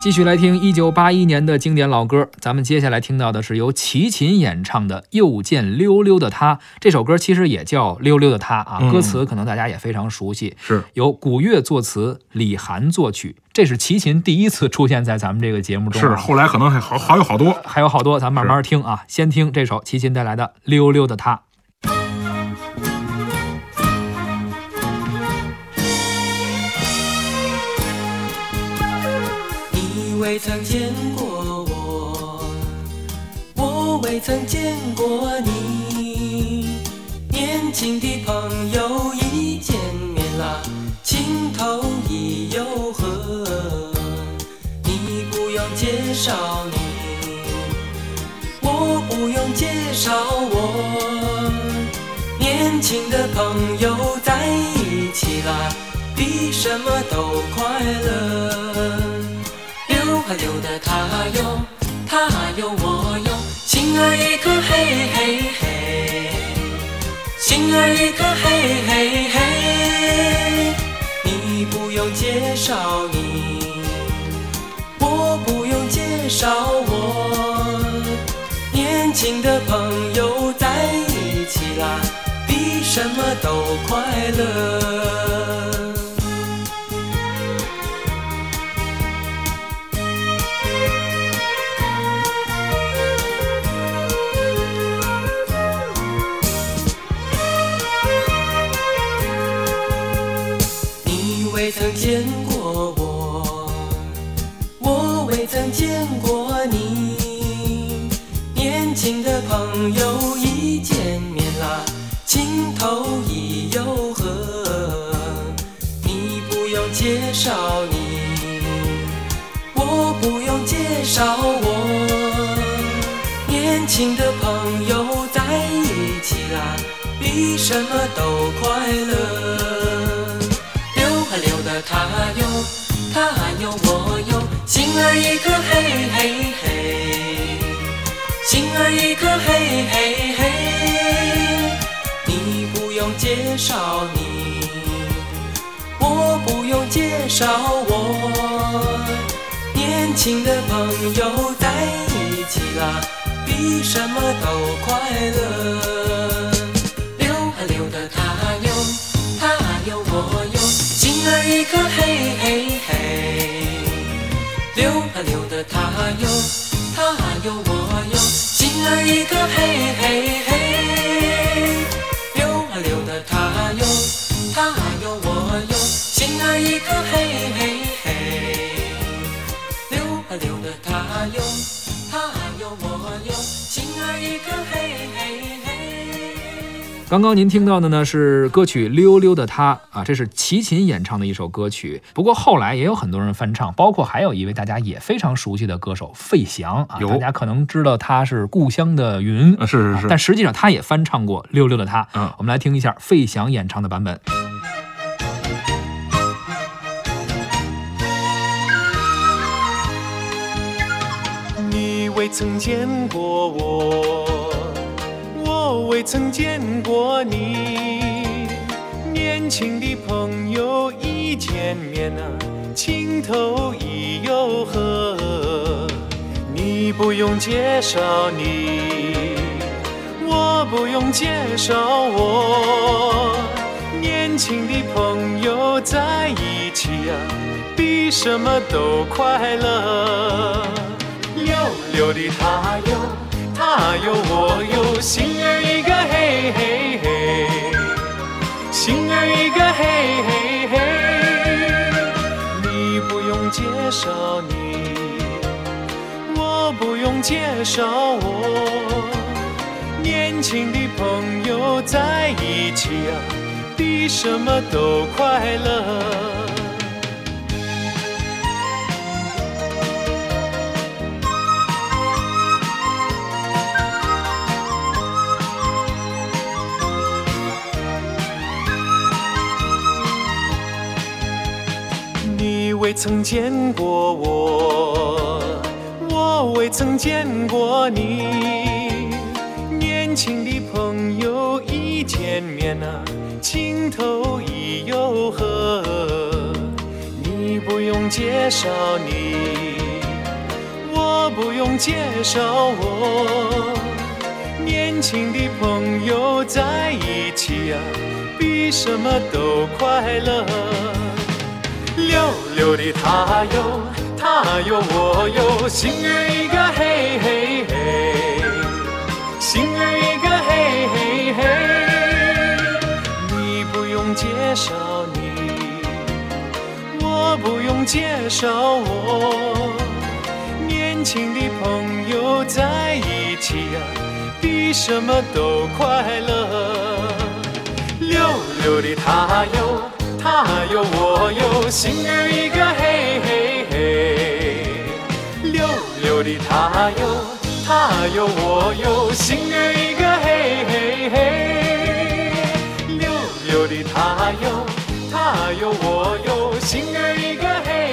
继续来听一九八一年的经典老歌，咱们接下来听到的是由齐秦演唱的《又见溜溜的他》。这首歌其实也叫《溜溜的他》啊，嗯歌词可能大家也非常熟悉，是由古月作词，李涵作曲。这是齐秦第一次出现在咱们这个节目中、是，啊，后来可能还好好有好多。还有好多，咱们慢慢听啊。先听这首齐秦带来的《溜溜的他》。未曾见过我，我未曾见过你。年轻的朋友一见面啦，情投意又合。你不用介绍你，我不用介绍我。年轻的朋友在一起啦，比什么都快乐。溜啊溜的他哟，他有我哟，心儿一颗嘿嘿嘿，心儿一颗嘿嘿嘿。你不用介绍你，我不用介绍我。年轻的朋友在一起啦，比什么都快乐。见过我，我未曾见过你。年轻的朋友一见面啦，情投意又合。你不用介绍你，我不用介绍我。年轻的朋友在一起啦，比什么都快乐。我有，心儿一颗嘿嘿嘿，心儿一颗嘿嘿嘿。你不用介绍你，我不用介绍我。年轻的朋友在一起啦，比什么都快乐。溜啊溜的他哟，他有我哟，心儿一颗嘿嘿。一个嘿嘿嘿。溜啊溜的他哟，他哟我哟，心儿一颗嘿嘿嘿。溜啊溜的他哟，他哟我哟，心儿一颗嘿。刚刚您听到的呢是歌曲《溜溜的他》啊，这是齐秦演唱的一首歌曲。不过后来也有很多人翻唱，包括还有一位大家也非常熟悉的歌手费翔啊，有大家可能知道他是《故乡的云》啊是是是啊但实际上他也翻唱过《溜溜的他》。嗯我们来听一下费翔演唱的版本。你未曾见过，我未曾见过你。年轻的朋友一见面啊，情投意又合。你不用介绍你，我不用介绍我。年轻的朋友在一起啊，比什么都快乐。溜溜的他哟，他有我有，心儿嘿嘿，心儿一个嘿嘿嘿。你不用介绍你，我不用介绍我。年轻的朋友在一起啊，比什么都快乐。未曾见过我，我未曾见过你。年轻的朋友一见面啊，情投意又合。你不用介绍你，我不用介绍我。年轻的朋友在一起啊、比什么都快乐。溜溜的他有他有我有，心儿一个嘿嘿嘿，心儿一个嘿嘿嘿。你不用介绍你，我不用介绍我。年轻的朋友在一起呀、比什么都快乐。溜溜的他有他有我有，心儿一个嘿嘿嘿。溜溜的他有他有我有，心儿一个嘿嘿嘿。溜溜的他有他有我有，心儿一个嘿